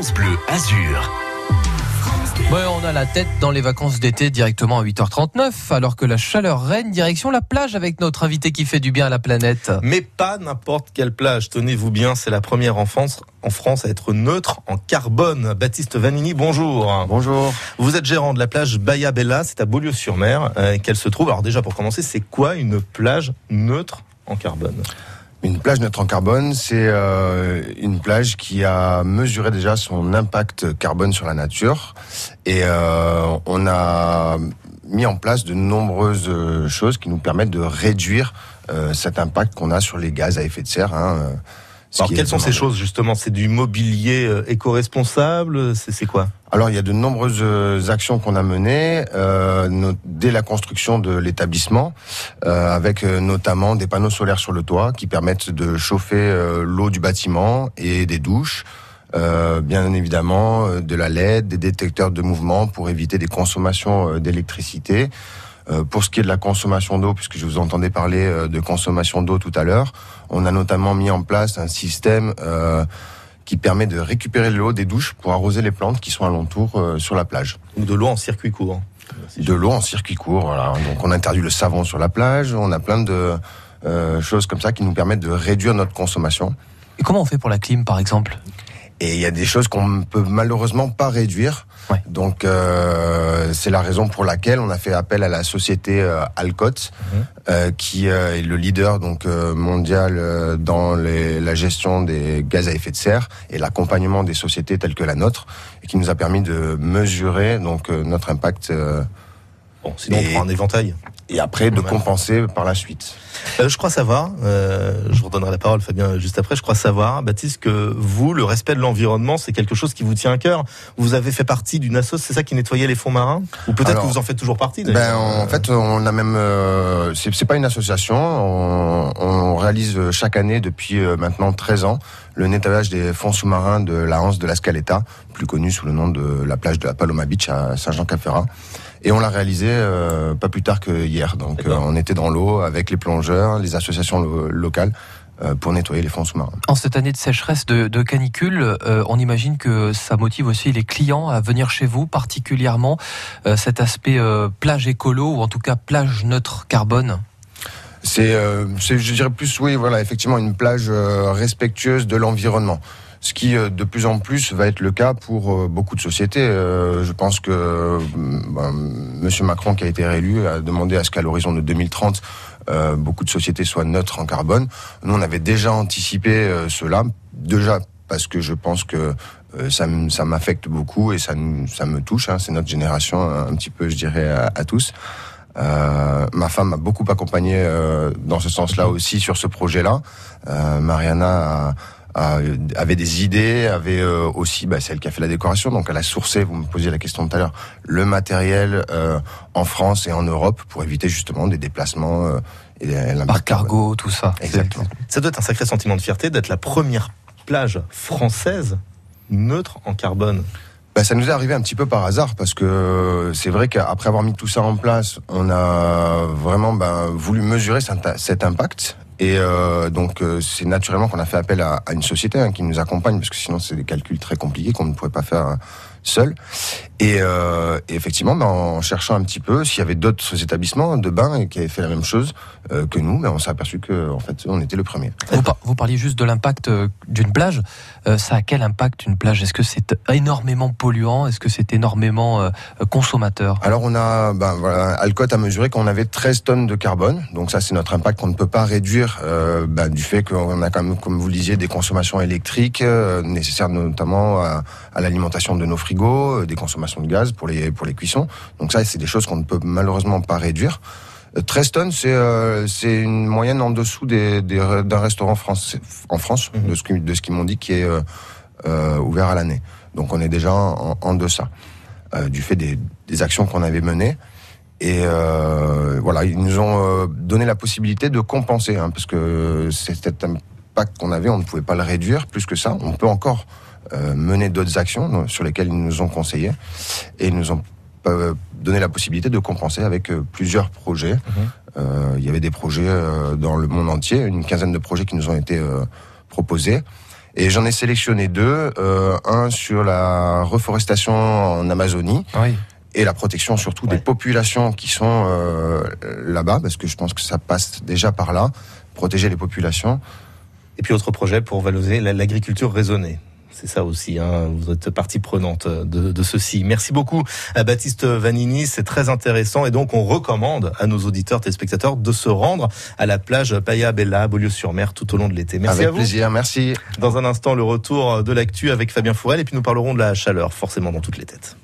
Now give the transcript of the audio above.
France Bleu Azur. Ouais, on a la tête dans les vacances d'été directement à 8h39, alors que la chaleur règne direction la plage avec notre invité qui fait du bien à la planète. Mais pas n'importe quelle plage. Tenez-vous bien, c'est la première en France, en France à être neutre en carbone. Baptiste Vanini, bonjour. Bonjour. Vous êtes gérant de la plage Bahia Bella, c'est à Beaulieu-sur-Mer euh, qu'elle se trouve. Alors déjà, pour commencer, c'est quoi une plage neutre en carbone? Une plage neutre en carbone, c'est euh, une plage qui a mesuré déjà son impact carbone sur la nature. Et euh, on a mis en place de nombreuses euh, choses qui nous permettent de réduire euh, cet impact qu'on a sur les gaz à effet de serre. Hein, euh, ce Alors quelles sont ces choses justement? C'est du mobilier euh, éco-responsable? C'est quoi? Alors il y a de nombreuses euh, actions qu'on a menées euh, dès la construction de l'établissement, euh, avec euh, notamment des panneaux solaires sur le toit qui permettent de chauffer l'eau du bâtiment et des douches. Euh, bien évidemment euh, de la LED, des détecteurs de mouvement pour éviter des consommations euh, d'électricité. Euh, pour ce qui est de la consommation d'eau, puisque je vous entendais parler euh, de consommation d'eau tout à l'heure, on a notamment mis en place un système euh, qui permet de récupérer l'eau des douches pour arroser les plantes qui sont alentour euh, sur la plage. Ou de l'eau en circuit court De l'eau en circuit court, voilà. Donc on interdit le savon sur la plage, on a plein de euh, choses comme ça qui nous permettent de réduire notre consommation. Et comment on fait pour la clim, par exemple? Et il y a des choses qu'on ne peut malheureusement pas réduire. Ouais. Donc euh, c'est la raison pour laquelle on a fait appel à la société euh, Alcott, Mhm. euh, qui euh, est le leader donc euh, mondial euh, dans les- la gestion des gaz à effet de serre et l'accompagnement des sociétés telles que la nôtre, et qui nous a permis de mesurer donc euh, notre impact euh, Bon, sinon on Et- prend un éventail. Et après de compenser par la suite. Euh, je crois savoir, euh, je vous redonnerai la parole Fabien juste après, je crois savoir, Baptiste, que vous, le respect de l'environnement, c'est quelque chose qui vous tient à cœur. Vous avez fait partie d'une assoce, c'est ça qui nettoyait les fonds marins? Ou peut-être que vous en faites toujours partie Ben, en fait, on a même. euh, c'est pas une association. On, on réalise chaque année depuis euh, maintenant 13 ans le nettoyage des fonds sous-marins de la Hanse de la Scaletta, plus connu sous le nom de la plage de la Paloma Beach à Saint-Jean-Cap-Ferrat. Et on l'a réalisé euh, pas plus tard que hier. Donc, euh, on était dans l'eau avec les plongeurs, les associations lo- locales euh, pour nettoyer les fonds sous-marins. En cette année de sécheresse, de, de canicule, euh, on imagine que ça motive aussi les clients à venir chez vous, particulièrement euh, cet aspect euh, plage écolo ou en tout cas plage neutre carbone. C'est, euh, je dirais plus, oui, voilà, effectivement, une plage euh, respectueuse de l'environnement. Ce qui, euh, de plus en plus, va être le cas pour euh, beaucoup de sociétés. Euh, je pense que ben, Monsieur Macron, qui a été réélu, a demandé à ce qu'à l'horizon de 2030, euh, beaucoup de sociétés soient neutres en carbone. Nous, on avait déjà anticipé cela, déjà parce que je pense que ça, m'affecte beaucoup et ça, ça me touche. Hein, c'est notre génération, un, petit peu, je dirais, à, à tous. Euh, ma femme m'a beaucoup accompagné euh, dans ce sens-là aussi sur ce projet-là. Euh, Mariana a- a- avait des idées, avait euh, aussi, bah, c'est elle qui a fait la décoration, donc elle a sourcé, vous me posiez la question tout à l'heure, le matériel euh, en France et en Europe pour éviter justement des déplacements euh, et Par cargo, tout ça. Exactement. Ça doit être un sacré sentiment de fierté d'être la première plage française neutre en carbone. Bah, ça nous est arrivé un petit peu par hasard parce que c'est vrai qu'après avoir mis tout ça en place, on a vraiment ben, voulu mesurer cet impact. Et euh, donc euh, c'est naturellement qu'on a fait appel à, une société hein, qui nous accompagne parce que sinon c'est des calculs très compliqués qu'on ne pourrait pas faire euh, seul. Et, euh, et effectivement, ben, en cherchant un petit peu s'il y avait d'autres établissements de bain qui avaient fait la même chose euh, que nous, ben, on s'est aperçu que en fait on était le premier. Vous, par- vous parliez juste de l'impact euh, d'une plage. Euh, ça a quel impact une plage? Est-ce que c'est énormément polluant? Est-ce que c'est énormément consommateur? Alors on a, ben voilà, Alcott a mesuré qu'on avait 13 tonnes de carbone, donc ça c'est notre impact qu'on ne peut pas réduire ben, du fait qu'on a quand même, comme vous le disiez, des consommations électriques nécessaires notamment à, à l'alimentation de nos frigos, des consommations de gaz pour les pour les cuissons. Donc ça c'est des choses qu'on ne peut malheureusement pas réduire. Euh, 13 tonnes, c'est euh, c'est une moyenne en dessous des, des- d'un restaurant français, en France, Mhm. de ce, qui- de ce qu'ils m'ont dit, qui est euh, euh, ouvert à l'année. Donc on est déjà en, en deçà euh, du fait des, des actions qu'on avait menées. Et euh, voilà, ils nous ont euh, donné la possibilité de compenser, hein, parce que c'est qu'on avait, on ne pouvait pas le réduire plus que ça. On peut encore euh, mener d'autres actions euh, sur lesquelles ils nous ont conseillé et ils nous ont euh, donné la possibilité de compenser avec euh, plusieurs projets. Euh, il y avait des projets dans le monde entier, une quinzaine de projets qui nous ont été proposés. Et j'en ai sélectionné deux, un sur la reforestation en Amazonie. Oui. Et la protection surtout Ouais. des populations qui sont euh, là-bas, parce que je pense que ça passe déjà par là, protéger les populations. Et puis autre projet pour valoriser la- l'agriculture raisonnée. C'est ça aussi, hein. vous êtes partie prenante de, de ceci. Merci beaucoup à Baptiste Vanini, c'est très intéressant et donc on recommande à nos auditeurs, téléspectateurs de se rendre à la plage Playa Bella Beaulieu-sur-Mer tout au long de l'été. Merci Avec à vous. plaisir, merci. Dans un instant, le retour de l'actu avec Fabien Fourel et puis nous parlerons de la chaleur, forcément dans toutes les têtes.